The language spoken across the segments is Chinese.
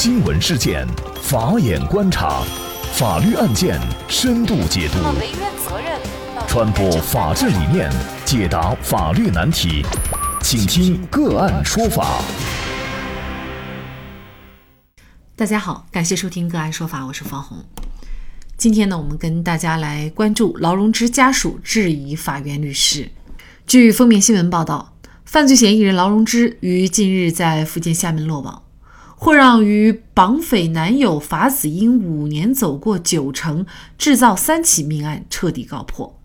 新闻事件，法眼观察，法律案件深度解读，传播法治理念，解答法律难题，请听个案说法。大家好，感谢收听个案说法，我是方红。今天呢，我们跟大家来关注劳荣枝家属质疑法院律师。据封面新闻报道，犯罪嫌疑人劳荣枝于近日在福建厦门落网，或让与绑匪男友法子英五年走过九成，制造三起命案彻底告破。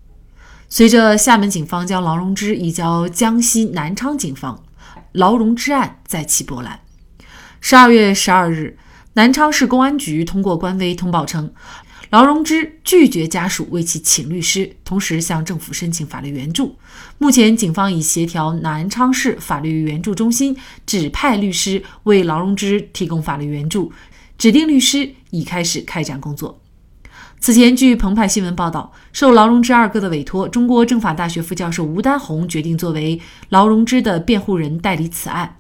随着厦门警方将劳荣枝移交江西南昌警方，劳荣枝案再起波澜。十二月十二日，南昌市公安局通过官微通报称。劳荣枝拒绝家属为其请律师，同时向政府申请法律援助。目前，警方已协调南昌市法律援助中心指派律师为劳荣枝提供法律援助，指定律师已开始开展工作。此前，据澎湃新闻报道，受劳荣枝二哥的委托，中国政法大学副教授吴丹红决定作为劳荣枝的辩护人代理此案。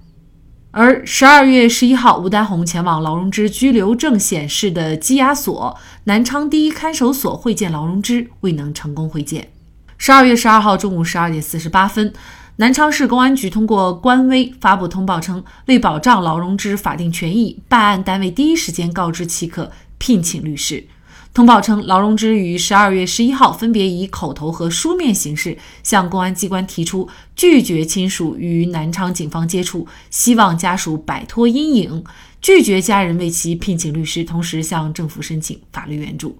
而十二月十一号，吴丹红前往劳荣枝拘留证显示的羁押所南昌第一看守所会见劳荣枝，未能成功会见。十二月十二号中午十二点四十八分，南昌市公安局通过官微发布通报称，为保障劳荣枝法定权益，办案单位第一时间告知其可聘请律师。通报称，劳荣枝于十二月十一号分别以口头和书面形式向公安机关提出拒绝亲属与南昌警方接触，希望家属摆脱阴影，拒绝家人为其聘请律师，同时向政府申请法律援助。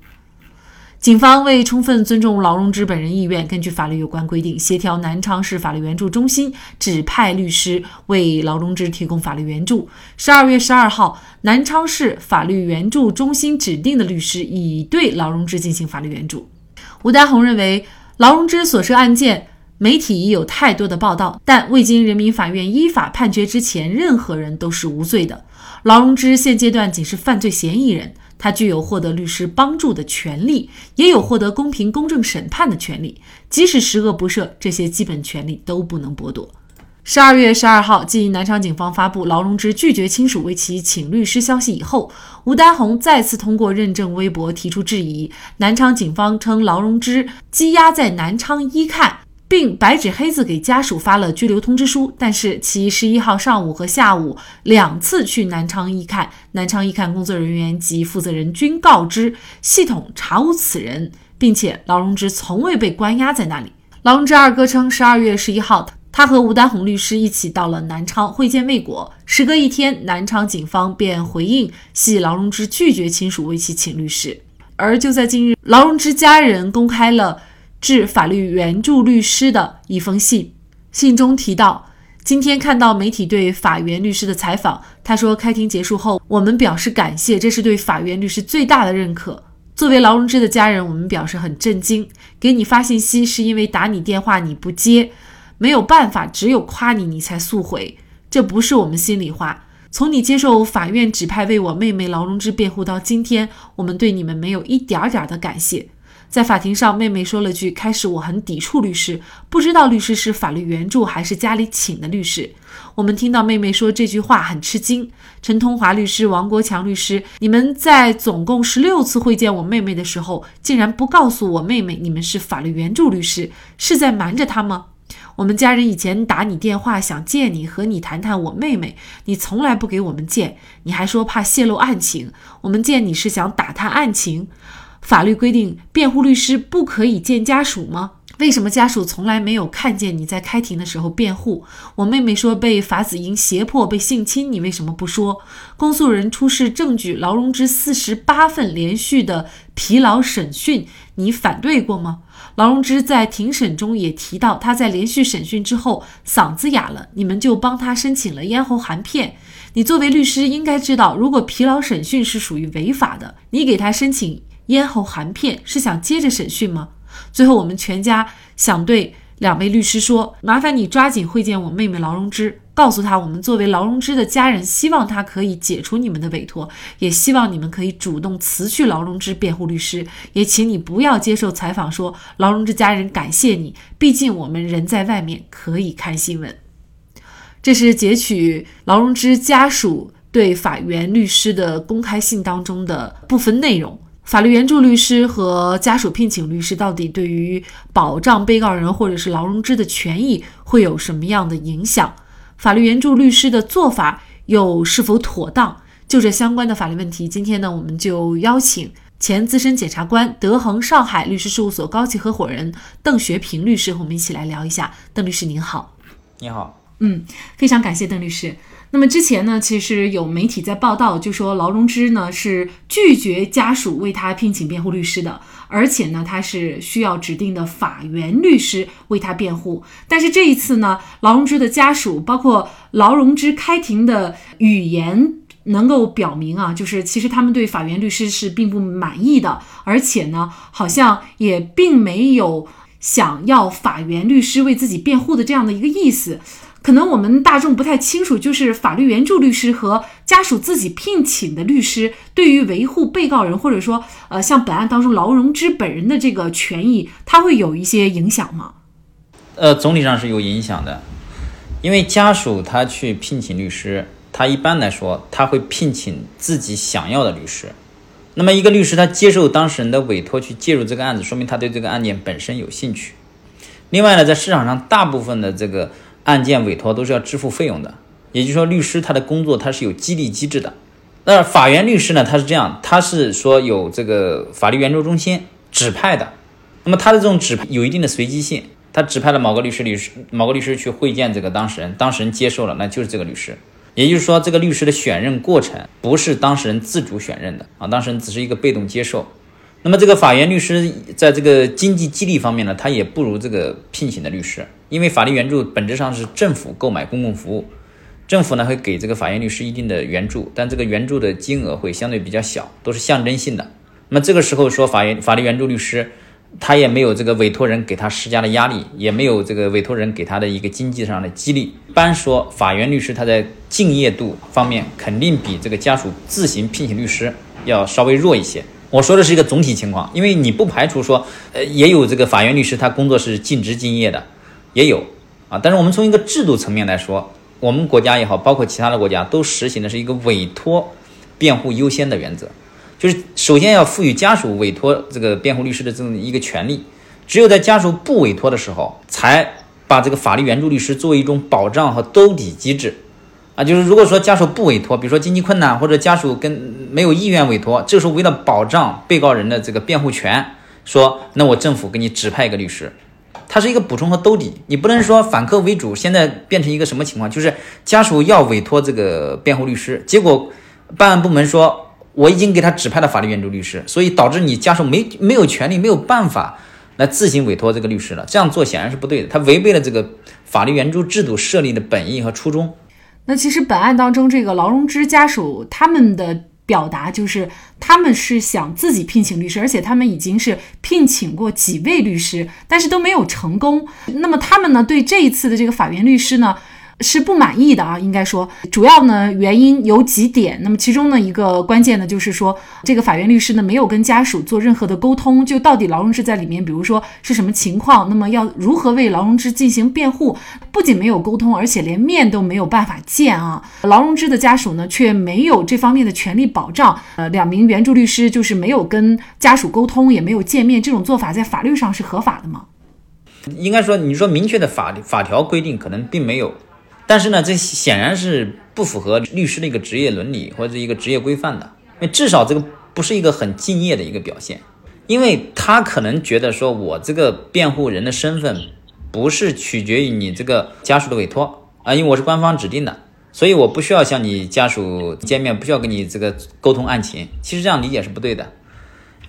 警方为充分尊重劳荣枝本人意愿，根据法律有关规定，协调南昌市法律援助中心指派律师为劳荣枝提供法律援助。十二月十二号，南昌市法律援助中心指定的律师已对劳荣枝进行法律援助。吴丹红认为，劳荣枝所涉案件，媒体已有太多的报道，但未经人民法院依法判决之前，任何人都是无罪的。劳荣枝现阶段仅是犯罪嫌疑人。他具有获得律师帮助的权利，也有获得公平公正审判的权利。即使十恶不赦，这些基本权利都不能剥夺。十二月十二号，继南昌警方发布劳荣枝拒绝亲属为其请律师消息以后，吴丹红再次通过认证微博提出质疑。南昌警方称，劳荣枝羁押在南昌一看。并白纸黑字给家属发了拘留通知书，但是其十一号上午和下午两次去南昌一看，南昌一看工作人员及负责人均告知系统查无此人，并且劳荣枝从未被关押在那里。劳荣枝二哥称，十二月十一号，他和吴丹红律师一起到了南昌会见未果，时隔一天，南昌警方便回应系劳荣枝拒绝亲属为其请律师。而就在近日，劳荣枝家人公开了。致法律援助律师的一封信，信中提到，今天看到媒体对法援律师的采访，他说，开庭结束后，我们表示感谢，这是对法援律师最大的认可。作为劳荣枝的家人，我们表示很震惊。给你发信息是因为打你电话你不接，没有办法，只有夸你，你才速回，这不是我们心里话。从你接受法院指派为我妹妹劳荣枝辩护到今天，我们对你们没有一点点的感谢。在法庭上，妹妹说了句：“开始我很抵触律师，不知道律师是法律援助还是家里请的律师。”我们听到妹妹说这句话很吃惊。陈通华律师、王国强律师，你们在总共十六次会见我妹妹的时候，竟然不告诉我妹妹你们是法律援助律师，是在瞒着她吗？我们家人以前打你电话想见你，和你谈谈我妹妹，你从来不给我们见，你还说怕泄露案情。我们见你是想打探案情。法律规定，辩护律师不可以见家属吗？为什么家属从来没有看见你在开庭的时候辩护？我妹妹说被法子英胁迫被性侵，你为什么不说？公诉人出示证据，劳荣枝四十八份连续的疲劳审讯，你反对过吗？劳荣枝在庭审中也提到，他在连续审讯之后嗓子哑了，你们就帮他申请了咽喉含片。你作为律师应该知道，如果疲劳审讯是属于违法的，你给他申请。咽喉含片是想接着审讯吗？最后，我们全家想对两位律师说：麻烦你抓紧会见我妹妹劳荣枝，告诉她我们作为劳荣枝的家人，希望她可以解除你们的委托，也希望你们可以主动辞去劳荣枝辩护律师，也请你不要接受采访说劳荣枝家人感谢你，毕竟我们人在外面可以看新闻。这是截取劳荣枝家属。对法源律师的公开信当中的部分内容。法律援助律师和家属聘请律师到底对于保障被告人或者是劳荣枝的权益会有什么样的影响？法律援助律师的做法又是否妥当？就这相关的法律问题，今天呢，我们就邀请前资深检察官、德恒上海律师事务所高级合伙人邓学平律师和我们一起来聊一下。邓律师您好，你好，嗯，非常感谢邓律师。那么之前呢，其实有媒体在报道，就说劳荣枝呢是拒绝家属为他聘请辩护律师的，而且呢他是需要指定的法援律师为他辩护。但是这一次呢，劳荣枝的家属，包括劳荣枝开庭的语言，能够表明啊，就是其实他们对法援律师是并不满意的，而且呢，好像也并没有想要法援律师为自己辩护的这样的一个意思。可能我们大众不太清楚，就是法律援助律师和家属自己聘请的律师，对于维护被告人或者说呃像本案当中劳荣枝本人的这个权益，他会有一些影响吗？呃，总体上是有影响的，因为家属他去聘请律师，他一般来说他会聘请自己想要的律师。那么一个律师他接受当事人的委托去介入这个案子，说明他对这个案件本身有兴趣。另外呢，在市场上大部分的这个。案件委托都是要支付费用的，也就是说，律师他的工作他是有激励机制的。那法援律师呢，他是这样，他是说有这个法律援助中心指派的，那么他的这种指派有一定的随机性，他指派了某个律师律师某个律师去会见这个当事人，当事人接受了，那就是这个律师。也就是说，这个律师的选任过程不是当事人自主选任的啊，当事人只是一个被动接受。那么这个法援律师在这个经济激励方面呢，他也不如这个聘请的律师。因为法律援助本质上是政府购买公共服务，政府呢会给这个法院律师一定的援助，但这个援助的金额会相对比较小，都是象征性的。那么这个时候说法院法律援助律师，他也没有这个委托人给他施加的压力，也没有这个委托人给他的一个经济上的激励。一般说，法院律师他在敬业度方面肯定比这个家属自行聘请律师要稍微弱一些。我说的是一个总体情况，因为你不排除说，呃，也有这个法院律师他工作是尽职敬业的。也有啊，但是我们从一个制度层面来说，我们国家也好，包括其他的国家都实行的是一个委托辩护优先的原则，就是首先要赋予家属委托这个辩护律师的这么一个权利，只有在家属不委托的时候，才把这个法律援助律师作为一种保障和兜底机制啊，就是如果说家属不委托，比如说经济困难或者家属跟没有意愿委托，这时候为了保障被告人的这个辩护权，说那我政府给你指派一个律师。它是一个补充和兜底，你不能说反客为主。现在变成一个什么情况？就是家属要委托这个辩护律师，结果办案部门说我已经给他指派了法律援助律师，所以导致你家属没没有权利、没有办法来自行委托这个律师了。这样做显然是不对的，他违背了这个法律援助制度设立的本意和初衷。那其实本案当中，这个劳荣枝家属他们的。表达就是他们是想自己聘请律师，而且他们已经是聘请过几位律师，但是都没有成功。那么他们呢，对这一次的这个法院律师呢？是不满意的啊，应该说，主要呢原因有几点。那么其中呢一个关键呢，就是说这个法院律师呢没有跟家属做任何的沟通，就到底劳荣枝在里面，比如说是什么情况，那么要如何为劳荣枝进行辩护，不仅没有沟通，而且连面都没有办法见啊。劳荣枝的家属呢却没有这方面的权利保障，呃，两名援助律师就是没有跟家属沟通，也没有见面，这种做法在法律上是合法的吗？应该说，你说明确的法法条规定可能并没有。但是呢，这显然是不符合律师的一个职业伦理或者一个职业规范的，因为至少这个不是一个很敬业的一个表现，因为他可能觉得说，我这个辩护人的身份不是取决于你这个家属的委托啊，因为我是官方指定的，所以我不需要向你家属见面，不需要跟你这个沟通案情。其实这样理解是不对的。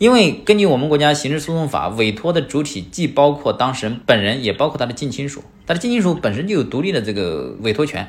因为根据我们国家刑事诉讼法，委托的主体既包括当事人本人，也包括他的近亲属。他的近亲属本身就有独立的这个委托权，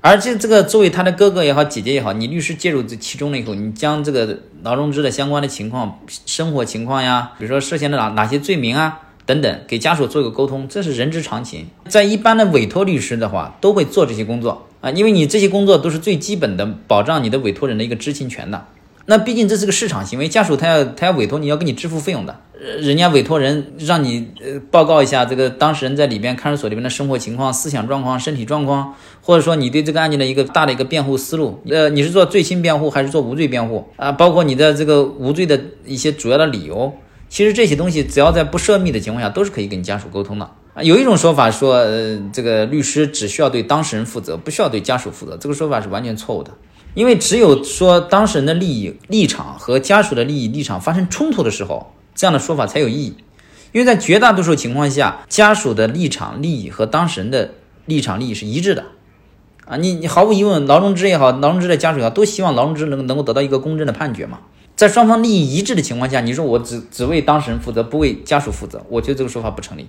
而这这个作为他的哥哥也好，姐姐也好，你律师介入这其中了以后，你将这个劳荣枝的相关的情况、生活情况呀，比如说涉嫌的哪哪些罪名啊等等，给家属做一个沟通，这是人之常情。在一般的委托律师的话，都会做这些工作啊，因为你这些工作都是最基本的保障你的委托人的一个知情权的。那毕竟这是个市场行为，家属他要他要委托你要给你支付费用的，人家委托人让你呃报告一下这个当事人在里边看守所里边的生活情况、思想状况、身体状况，或者说你对这个案件的一个大的一个辩护思路，呃，你是做罪轻辩护还是做无罪辩护啊？包括你的这个无罪的一些主要的理由，其实这些东西只要在不涉密的情况下，都是可以跟家属沟通的啊。有一种说法说，呃，这个律师只需要对当事人负责，不需要对家属负责，这个说法是完全错误的。因为只有说当事人的利益立场和家属的利益立场发生冲突的时候，这样的说法才有意义。因为在绝大多数情况下，家属的立场利益和当事人的立场利益是一致的。啊，你你毫无疑问，劳荣枝也好，劳荣枝的家属也好，都希望劳荣枝能能够得到一个公正的判决嘛。在双方利益一致的情况下，你说我只只为当事人负责，不为家属负责，我觉得这个说法不成立。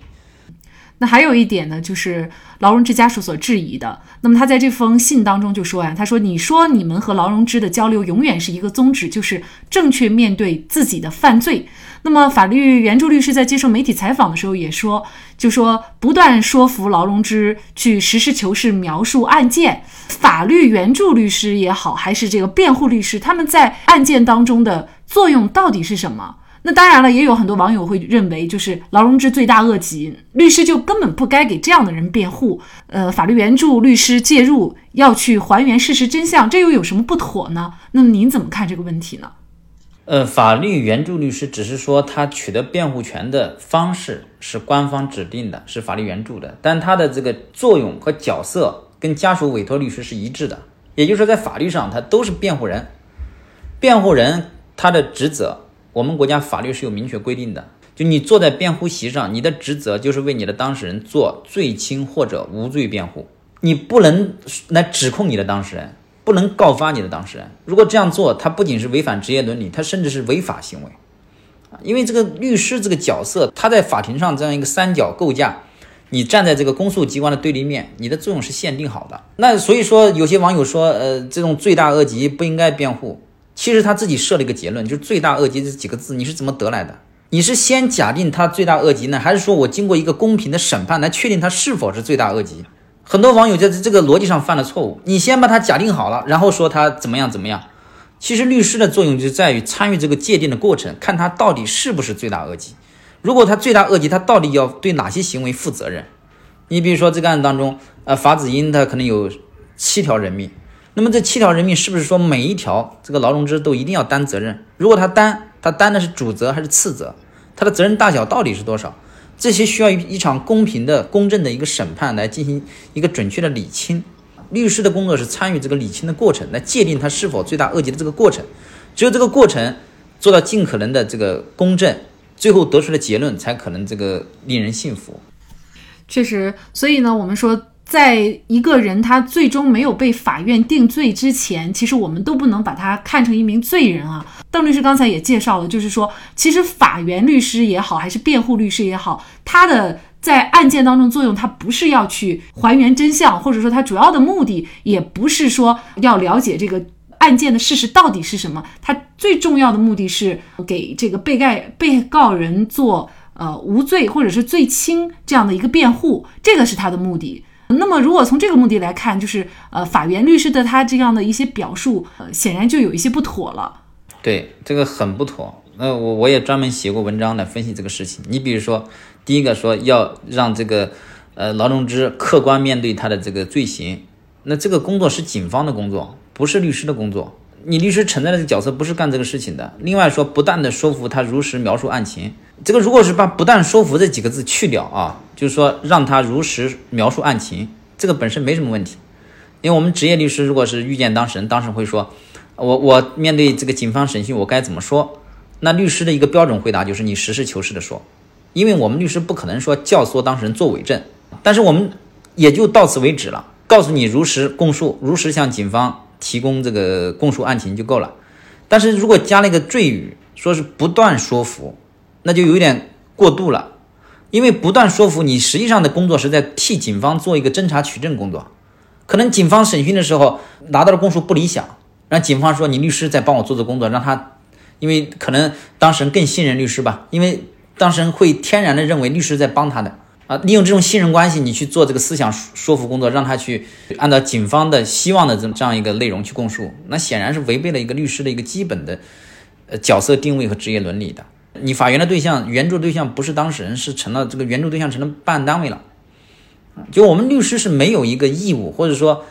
那还有一点呢，就是劳荣枝家属所质疑的。那么他在这封信当中就说呀，他说：“你说你们和劳荣枝的交流永远是一个宗旨，就是正确面对自己的犯罪。”那么法律援助律师在接受媒体采访的时候也说，就说不断说服劳荣枝去实事求是描述案件。法律援助律师也好，还是这个辩护律师，他们在案件当中的作用到底是什么？那当然了，也有很多网友会认为，就是劳荣枝罪大恶极，律师就根本不该给这样的人辩护。呃，法律援助律师介入要去还原事实真相，这又有什么不妥呢？那么您怎么看这个问题呢？呃，法律援助律师只是说他取得辩护权的方式是官方指定的，是法律援助的，但他的这个作用和角色跟家属委托律师是一致的，也就是说，在法律上他都是辩护人。辩护人他的职责。我们国家法律是有明确规定的，就你坐在辩护席上，你的职责就是为你的当事人做罪轻或者无罪辩护，你不能来指控你的当事人，不能告发你的当事人。如果这样做，他不仅是违反职业伦理，他甚至是违法行为啊！因为这个律师这个角色，他在法庭上这样一个三角构架，你站在这个公诉机关的对立面，你的作用是限定好的。那所以说，有些网友说，呃，这种罪大恶极不应该辩护。其实他自己设了一个结论，就是“罪大恶极”这几个字，你是怎么得来的？你是先假定他罪大恶极呢，还是说我经过一个公平的审判来确定他是否是罪大恶极？很多网友在这个逻辑上犯了错误。你先把他假定好了，然后说他怎么样怎么样。其实律师的作用就在于参与这个界定的过程，看他到底是不是罪大恶极。如果他罪大恶极，他到底要对哪些行为负责任？你比如说这个案当中，呃，法子英他可能有七条人命。那么这七条人命是不是说每一条这个劳荣枝都一定要担责任？如果他担，他担的是主责还是次责？他的责任大小到底是多少？这些需要一一场公平的、公正的一个审判来进行一个准确的理清。律师的工作是参与这个理清的过程，来界定他是否罪大恶极的这个过程。只有这个过程做到尽可能的这个公正，最后得出的结论才可能这个令人信服。确实，所以呢，我们说。在一个人他最终没有被法院定罪之前，其实我们都不能把他看成一名罪人啊。邓律师刚才也介绍了，就是说，其实法援律师也好，还是辩护律师也好，他的在案件当中作用，他不是要去还原真相，或者说他主要的目的也不是说要了解这个案件的事实到底是什么，他最重要的目的是给这个被盖被告人做呃无罪或者是罪轻这样的一个辩护，这个是他的目的。那么，如果从这个目的来看，就是呃，法援律师的他这样的一些表述，呃，显然就有一些不妥了。对，这个很不妥。那我我也专门写过文章来分析这个事情。你比如说，第一个说要让这个呃劳荣枝客观面对他的这个罪行，那这个工作是警方的工作，不是律师的工作。你律师承担的这个角色不是干这个事情的。另外说，不断的说服他如实描述案情。这个如果是把“不但说服”这几个字去掉啊，就是说让他如实描述案情，这个本身没什么问题。因为我们职业律师如果是遇见当事人，当事人会说：“我我面对这个警方审讯，我该怎么说？”那律师的一个标准回答就是你实事求是的说，因为我们律师不可能说教唆当事人做伪证，但是我们也就到此为止了，告诉你如实供述，如实向警方。提供这个供述案情就够了，但是如果加了一个赘语，说是不断说服，那就有点过度了。因为不断说服你，实际上的工作是在替警方做一个侦查取证工作。可能警方审讯的时候拿到的供述不理想，让警方说你律师在帮我做做工作，让他，因为可能当事人更信任律师吧，因为当事人会天然的认为律师在帮他的。啊，利用这种信任关系，你去做这个思想说服工作，让他去按照警方的希望的这这样一个内容去供述，那显然是违背了一个律师的一个基本的呃角色定位和职业伦理的。你法院的对象援助对象不是当事人，是成了这个援助对象成了办案单位了。就我们律师是没有一个义务，或者说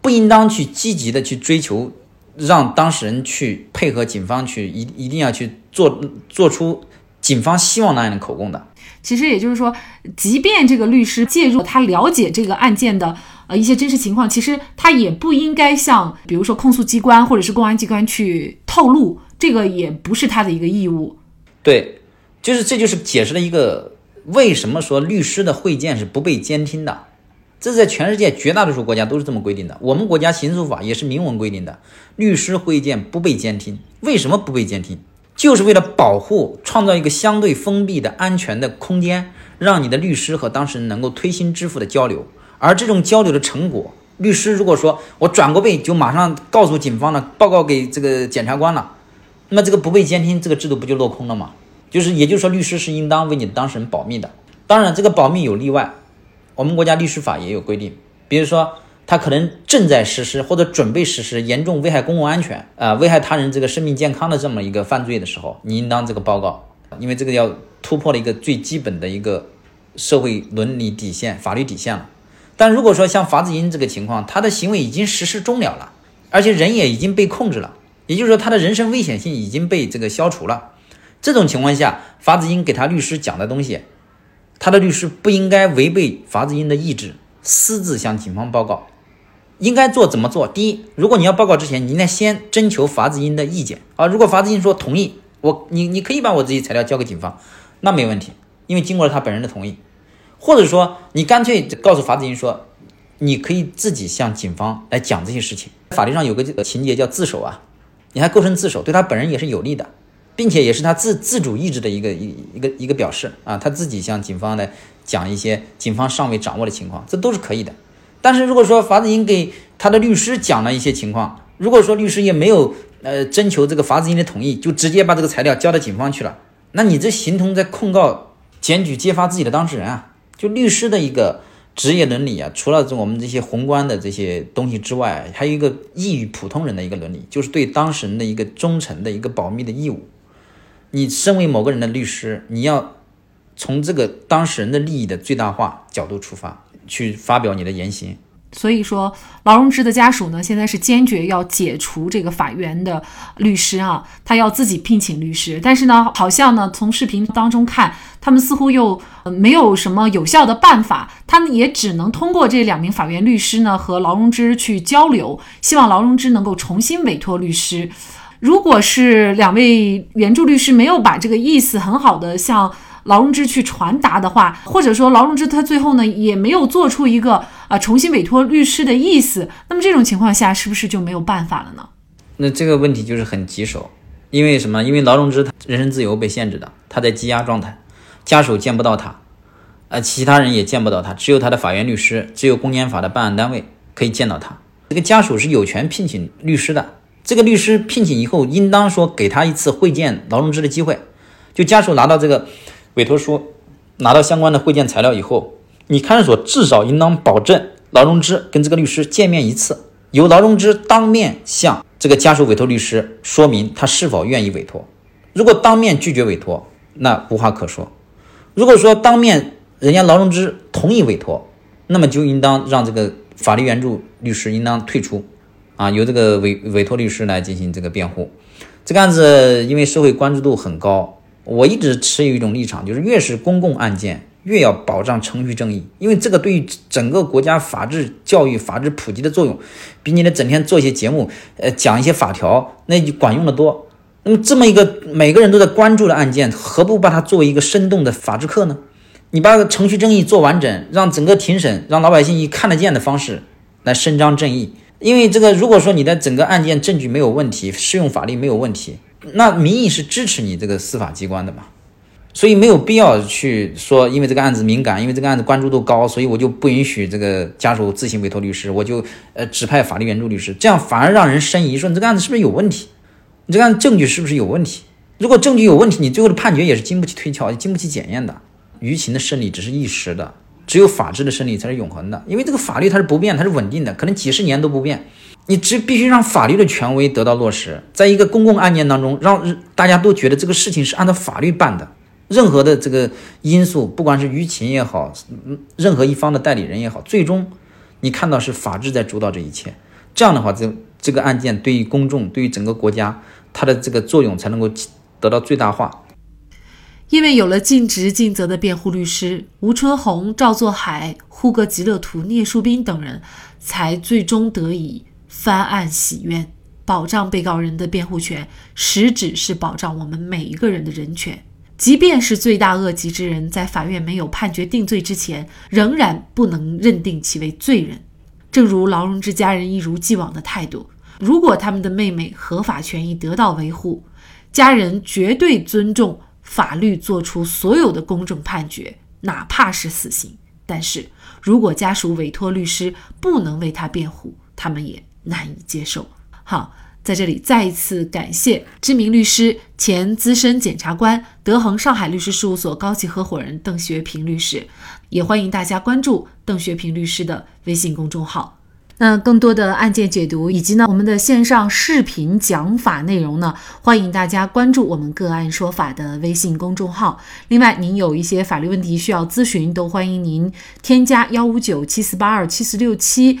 不应当去积极的去追求让当事人去配合警方去一一定要去做做出警方希望那样的口供的。其实也就是说，即便这个律师介入，他了解这个案件的呃一些真实情况，其实他也不应该向比如说控诉机关或者是公安机关去透露，这个也不是他的一个义务。对，就是这就是解释了一个。为什么说律师的会见是不被监听的？这在全世界绝大多数国家都是这么规定的。我们国家刑诉法也是明文规定的，律师会见不被监听。为什么不被监听？就是为了保护、创造一个相对封闭的安全的空间，让你的律师和当事人能够推心置腹的交流。而这种交流的成果，律师如果说我转过背就马上告诉警方了，报告给这个检察官了，那么这个不被监听，这个制度不就落空了吗？就是，也就是说，律师是应当为你的当事人保密的。当然，这个保密有例外，我们国家律师法也有规定。比如说，他可能正在实施或者准备实施严重危害公共安全啊、危害他人这个生命健康的这么一个犯罪的时候，你应当这个报告，因为这个要突破了一个最基本的一个社会伦理底线、法律底线了。但如果说像法子英这个情况，他的行为已经实施终了了，而且人也已经被控制了，也就是说，他的人身危险性已经被这个消除了。这种情况下，法子英给他律师讲的东西，他的律师不应该违背法子英的意志，私自向警方报告。应该做怎么做？第一，如果你要报告之前，你应该先征求法子英的意见啊。如果法子英说同意，我你你可以把我这些材料交给警方，那没问题，因为经过了他本人的同意。或者说，你干脆告诉法子英说，你可以自己向警方来讲这些事情。法律上有个这个情节叫自首啊，你还构成自首，对他本人也是有利的。并且也是他自自主意志的一个一一个一个表示啊，他自己向警方来讲一些警方尚未掌握的情况，这都是可以的。但是如果说法子英给他的律师讲了一些情况，如果说律师也没有呃征求这个法子英的同意，就直接把这个材料交到警方去了，那你这形同在控告、检举、揭发自己的当事人啊！就律师的一个职业伦理啊，除了我们这些宏观的这些东西之外，还有一个异于普通人的一个伦理，就是对当事人的一个忠诚的一个保密的义务。你身为某个人的律师，你要从这个当事人的利益的最大化角度出发，去发表你的言行。所以说，劳荣枝的家属呢，现在是坚决要解除这个法院的律师啊，他要自己聘请律师。但是呢，好像呢，从视频当中看，他们似乎又没有什么有效的办法，他们也只能通过这两名法院律师呢和劳荣枝去交流，希望劳荣枝能够重新委托律师。如果是两位援助律师没有把这个意思很好的向劳荣枝去传达的话，或者说劳荣枝他最后呢也没有做出一个啊重新委托律师的意思，那么这种情况下是不是就没有办法了呢？那这个问题就是很棘手，因为什么？因为劳荣枝他人身自由被限制的，他在羁押状态，家属见不到他，呃，其他人也见不到他，只有他的法院律师，只有公检法的办案单位可以见到他。这个家属是有权聘请律师的。这个律师聘请以后，应当说给他一次会见劳荣枝的机会。就家属拿到这个委托书，拿到相关的会见材料以后，你看守所至少应当保证劳荣枝跟这个律师见面一次，由劳荣枝当面向这个家属委托律师说明他是否愿意委托。如果当面拒绝委托，那无话可说；如果说当面人家劳荣枝同意委托，那么就应当让这个法律援助律师应当退出。啊，由这个委委托律师来进行这个辩护。这个案子因为社会关注度很高，我一直持有一种立场，就是越是公共案件，越要保障程序正义，因为这个对于整个国家法治教育、法治普及的作用，比你的整天做一些节目，呃，讲一些法条，那就管用的多。那么这么一个每个人都在关注的案件，何不把它作为一个生动的法治课呢？你把程序正义做完整，让整个庭审，让老百姓以看得见的方式来伸张正义。因为这个，如果说你的整个案件证据没有问题，适用法律没有问题，那民意是支持你这个司法机关的嘛？所以没有必要去说，因为这个案子敏感，因为这个案子关注度高，所以我就不允许这个家属自行委托律师，我就呃指派法律援助律师，这样反而让人生疑，说你这个案子是不是有问题？你这个案子证据是不是有问题？如果证据有问题，你最后的判决也是经不起推敲，经不起检验的。舆情的胜利只是一时的，只有法治的胜利才是永恒的。因为这个法律它是不变，它是稳定的，可能几十年都不变。你只必须让法律的权威得到落实，在一个公共案件当中，让大家都觉得这个事情是按照法律办的。任何的这个因素，不管是舆情也好，任何一方的代理人也好，最终你看到是法治在主导这一切。这样的话，这这个案件对于公众，对于整个国家，它的这个作用才能够得到最大化。因为有了尽职尽责的辩护律师吴春红、赵作海、呼格吉勒图、聂树斌等人，才最终得以翻案洗冤，保障被告人的辩护权，实质是保障我们每一个人的人权。即便是罪大恶极之人，在法院没有判决定罪之前，仍然不能认定其为罪人。正如劳荣枝家人一如既往的态度，如果他们的妹妹合法权益得到维护，家人绝对尊重。法律做出所有的公正判决，哪怕是死刑。但是如果家属委托律师不能为他辩护，他们也难以接受。好，在这里再一次感谢知名律师、前资深检察官、德恒上海律师事务所高级合伙人邓学平律师，也欢迎大家关注邓学平律师的微信公众号。那更多的案件解读以及呢我们的线上视频讲法内容呢，欢迎大家关注我们个案说法的微信公众号。另外，您有一些法律问题需要咨询，都欢迎您添加幺五九七四八二七四六七